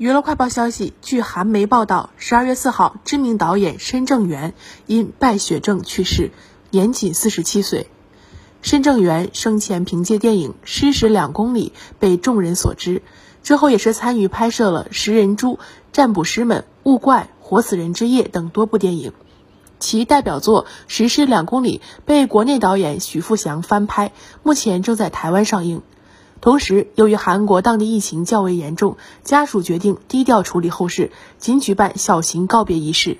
娱乐快报消息，据韩媒报道，十二月四号，知名导演申正元因败血症去世，年仅四十七岁。申正元生前凭借电影《失时两公里》被众人所知，之后也是参与拍摄了《食人猪》《占卜师们》《物怪》《活死人之夜》等多部电影。其代表作《十失两公里》被国内导演许富祥翻拍，目前正在台湾上映。同时，由于韩国当地疫情较为严重，家属决定低调处理后事，仅举办小型告别仪式。